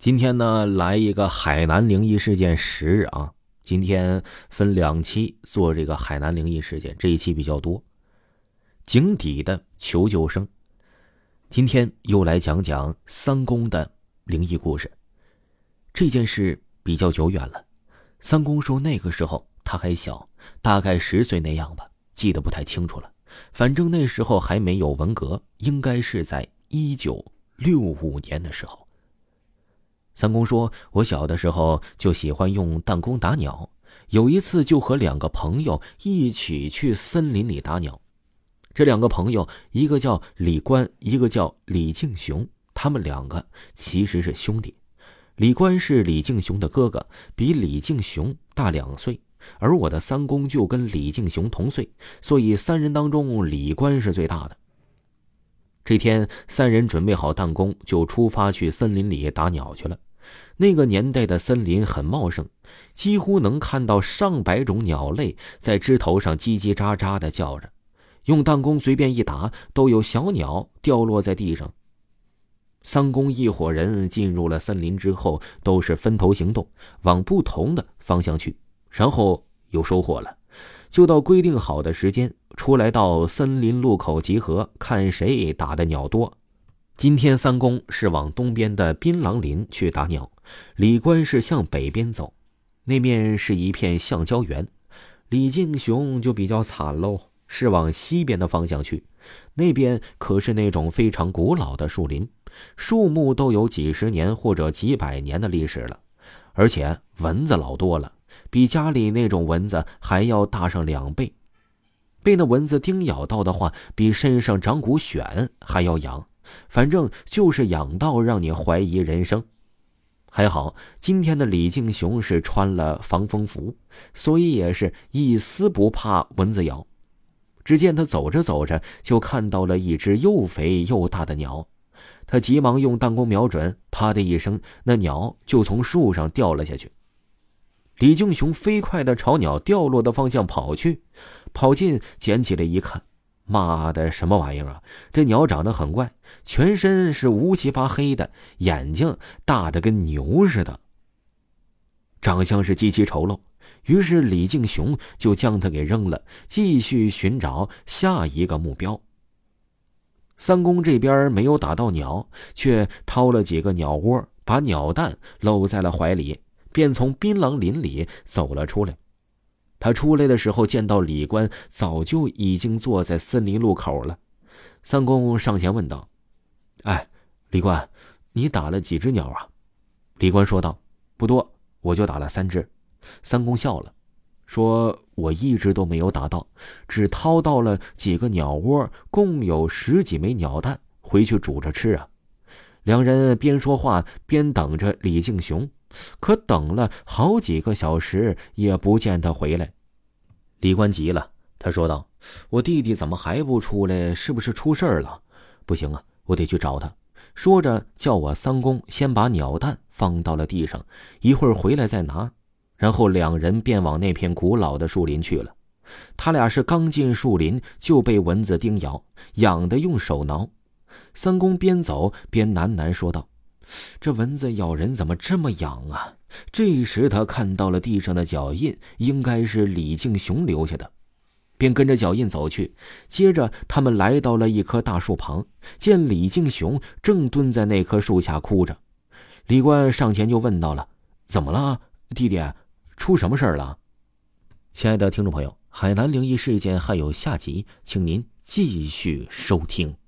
今天呢，来一个海南灵异事件十日啊！今天分两期做这个海南灵异事件，这一期比较多。井底的求救声。今天又来讲讲三公的灵异故事。这件事比较久远了，三公说那个时候他还小，大概十岁那样吧，记得不太清楚了。反正那时候还没有文革，应该是在一九六五年的时候。三公说：“我小的时候就喜欢用弹弓打鸟，有一次就和两个朋友一起去森林里打鸟。这两个朋友，一个叫李官，一个叫李敬雄，他们两个其实是兄弟。李官是李敬雄的哥哥，比李敬雄大两岁，而我的三公就跟李敬雄同岁，所以三人当中李官是最大的。这天，三人准备好弹弓，就出发去森林里打鸟去了。”那个年代的森林很茂盛，几乎能看到上百种鸟类在枝头上叽叽喳喳的叫着。用弹弓随便一打，都有小鸟掉落在地上。三公一伙人进入了森林之后，都是分头行动，往不同的方向去，然后有收获了，就到规定好的时间出来到森林路口集合，看谁打的鸟多。今天三公是往东边的槟榔林去打鸟，李官是向北边走，那面是一片橡胶园。李敬雄就比较惨喽，是往西边的方向去，那边可是那种非常古老的树林，树木都有几十年或者几百年的历史了，而且蚊子老多了，比家里那种蚊子还要大上两倍。被那蚊子叮咬到的话，比身上长股癣还要痒。反正就是痒到让你怀疑人生。还好今天的李敬雄是穿了防风服，所以也是一丝不怕蚊子咬。只见他走着走着，就看到了一只又肥又大的鸟，他急忙用弹弓瞄准，啪的一声，那鸟就从树上掉了下去。李敬雄飞快的朝鸟掉落的方向跑去，跑近捡起来一看。妈的，什么玩意儿啊！这鸟长得很怪，全身是乌漆发黑的，眼睛大的跟牛似的，长相是极其丑陋。于是李敬雄就将它给扔了，继续寻找下一个目标。三公这边没有打到鸟，却掏了几个鸟窝，把鸟蛋搂在了怀里，便从槟榔林里走了出来。他出来的时候，见到李官早就已经坐在森林路口了。三公上前问道：“哎，李官，你打了几只鸟啊？”李官说道：“不多，我就打了三只。”三公笑了，说：“我一直都没有打到，只掏到了几个鸟窝，共有十几枚鸟蛋，回去煮着吃啊。”两人边说话边等着李敬雄。可等了好几个小时，也不见他回来。李官急了，他说道：“我弟弟怎么还不出来？是不是出事儿了？不行啊，我得去找他。”说着，叫我三公先把鸟蛋放到了地上，一会儿回来再拿。然后两人便往那片古老的树林去了。他俩是刚进树林，就被蚊子叮咬，痒的用手挠。三公边走边喃喃说道。这蚊子咬人怎么这么痒啊？这时他看到了地上的脚印，应该是李敬雄留下的，便跟着脚印走去。接着他们来到了一棵大树旁，见李敬雄正蹲在那棵树下哭着。李官上前就问到了：“怎么了，弟弟？出什么事儿了？”亲爱的听众朋友，海南灵异事件还有下集，请您继续收听。